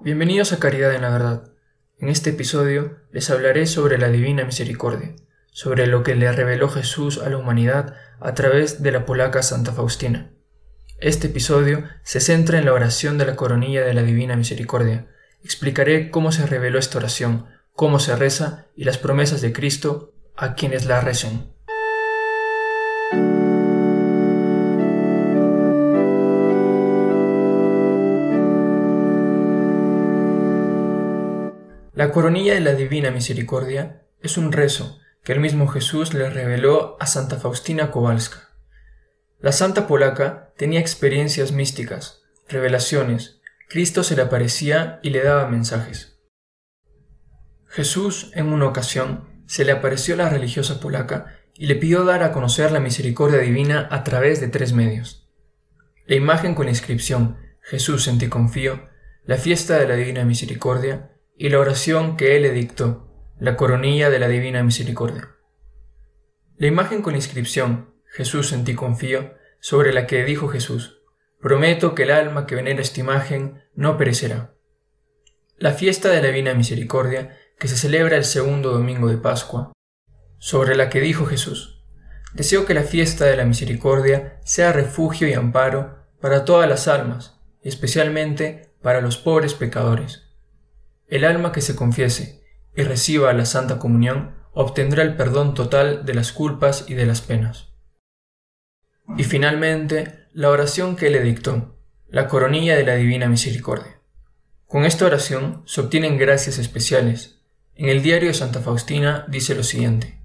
Bienvenidos a Caridad en la Verdad. En este episodio les hablaré sobre la Divina Misericordia, sobre lo que le reveló Jesús a la humanidad a través de la polaca Santa Faustina. Este episodio se centra en la oración de la coronilla de la Divina Misericordia. Explicaré cómo se reveló esta oración, cómo se reza y las promesas de Cristo a quienes la recen. La coronilla de la Divina Misericordia es un rezo que el mismo Jesús le reveló a Santa Faustina Kowalska. La santa polaca tenía experiencias místicas, revelaciones, Cristo se le aparecía y le daba mensajes. Jesús, en una ocasión, se le apareció a la religiosa polaca y le pidió dar a conocer la misericordia divina a través de tres medios. La imagen con inscripción Jesús en ti confío, la fiesta de la Divina Misericordia y la oración que él le dictó, la coronilla de la Divina Misericordia. La imagen con la inscripción Jesús en ti confío, sobre la que dijo Jesús, prometo que el alma que venera esta imagen no perecerá. La fiesta de la Divina Misericordia, que se celebra el segundo domingo de Pascua, sobre la que dijo Jesús, deseo que la fiesta de la misericordia sea refugio y amparo para todas las almas, especialmente para los pobres pecadores el alma que se confiese y reciba la Santa Comunión obtendrá el perdón total de las culpas y de las penas. Y finalmente, la oración que le dictó, la coronilla de la Divina Misericordia. Con esta oración se obtienen gracias especiales. En el diario de Santa Faustina dice lo siguiente.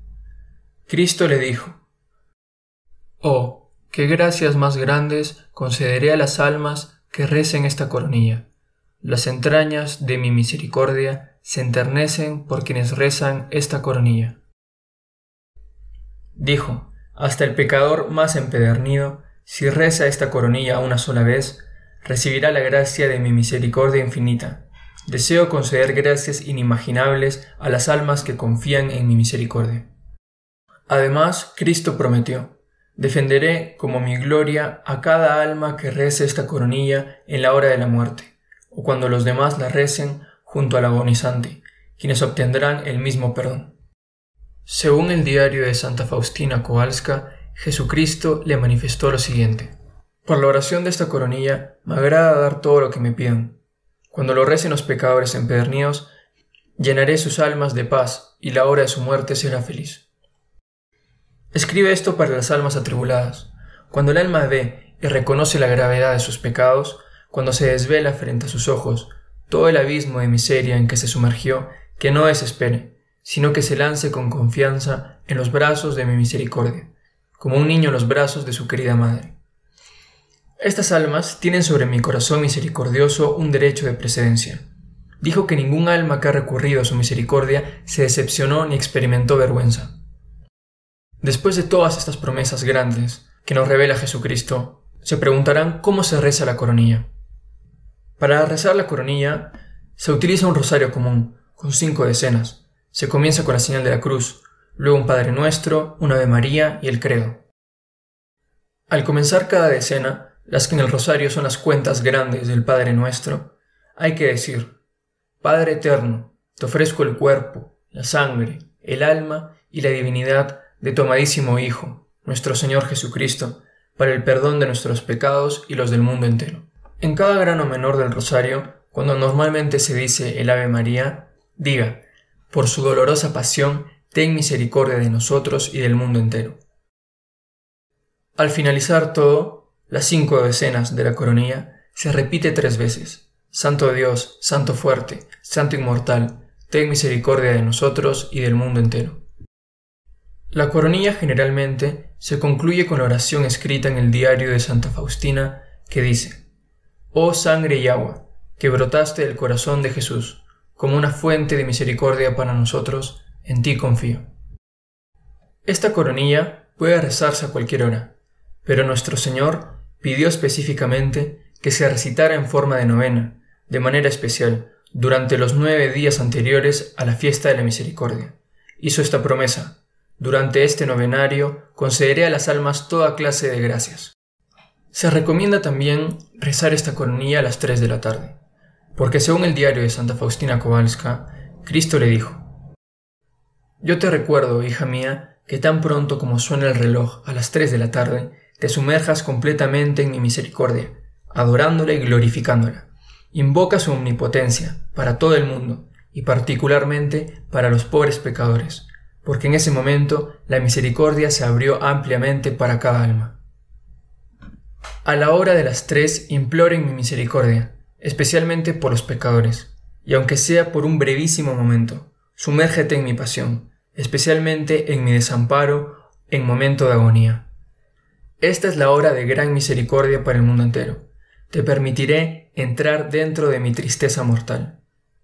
Cristo le dijo, Oh, qué gracias más grandes concederé a las almas que recen esta coronilla las entrañas de mi misericordia se enternecen por quienes rezan esta coronilla. Dijo, hasta el pecador más empedernido, si reza esta coronilla una sola vez, recibirá la gracia de mi misericordia infinita. Deseo conceder gracias inimaginables a las almas que confían en mi misericordia. Además, Cristo prometió, defenderé como mi gloria a cada alma que rece esta coronilla en la hora de la muerte o cuando los demás la recen junto al agonizante, quienes obtendrán el mismo perdón. Según el diario de Santa Faustina Kowalska, Jesucristo le manifestó lo siguiente. Por la oración de esta coronilla me agrada dar todo lo que me pidan. Cuando lo recen los pecadores empedernidos, llenaré sus almas de paz y la hora de su muerte será feliz. Escribe esto para las almas atribuladas. Cuando el alma ve y reconoce la gravedad de sus pecados, cuando se desvela frente a sus ojos todo el abismo de miseria en que se sumergió, que no desespere, sino que se lance con confianza en los brazos de mi misericordia, como un niño en los brazos de su querida madre. Estas almas tienen sobre mi corazón misericordioso un derecho de precedencia. Dijo que ningún alma que ha recurrido a su misericordia se decepcionó ni experimentó vergüenza. Después de todas estas promesas grandes que nos revela Jesucristo, se preguntarán cómo se reza la coronilla. Para rezar la coronilla se utiliza un rosario común, con cinco decenas. Se comienza con la señal de la cruz, luego un Padre Nuestro, un Ave María y el Credo. Al comenzar cada decena, las que en el rosario son las cuentas grandes del Padre Nuestro, hay que decir, Padre Eterno, te ofrezco el cuerpo, la sangre, el alma y la divinidad de tu amadísimo Hijo, nuestro Señor Jesucristo, para el perdón de nuestros pecados y los del mundo entero. En cada grano menor del rosario, cuando normalmente se dice el Ave María, diga, por su dolorosa pasión, ten misericordia de nosotros y del mundo entero. Al finalizar todo, las cinco decenas de la coronilla se repite tres veces. Santo Dios, Santo fuerte, Santo inmortal, ten misericordia de nosotros y del mundo entero. La coronilla generalmente se concluye con la oración escrita en el diario de Santa Faustina que dice, Oh sangre y agua, que brotaste del corazón de Jesús, como una fuente de misericordia para nosotros, en ti confío. Esta coronilla puede rezarse a cualquier hora, pero nuestro Señor pidió específicamente que se recitara en forma de novena, de manera especial, durante los nueve días anteriores a la fiesta de la misericordia. Hizo esta promesa, durante este novenario concederé a las almas toda clase de gracias. Se recomienda también rezar esta coronilla a las 3 de la tarde. porque según el diario de Santa Faustina Kowalska, Cristo le dijo, Yo te recuerdo, hija mía, que tan pronto como suena el reloj a las tres de la tarde, te sumerjas completamente en mi misericordia, adorándola y glorificándola. Invoca su omnipotencia para todo el mundo y particularmente para los pobres pecadores, porque en ese momento la misericordia se abrió ampliamente para cada alma. A la hora de las tres imploren mi misericordia, especialmente por los pecadores, y aunque sea por un brevísimo momento, sumérgete en mi pasión, especialmente en mi desamparo en momento de agonía. Esta es la hora de gran misericordia para el mundo entero. Te permitiré entrar dentro de mi tristeza mortal.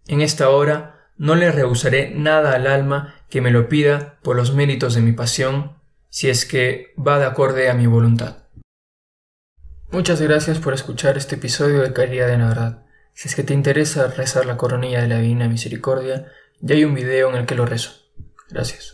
En esta hora no le rehusaré nada al alma que me lo pida por los méritos de mi pasión, si es que va de acorde a mi voluntad. Muchas gracias por escuchar este episodio de Caridad de Navidad. Si es que te interesa rezar la coronilla de la Divina Misericordia, ya hay un video en el que lo rezo. Gracias.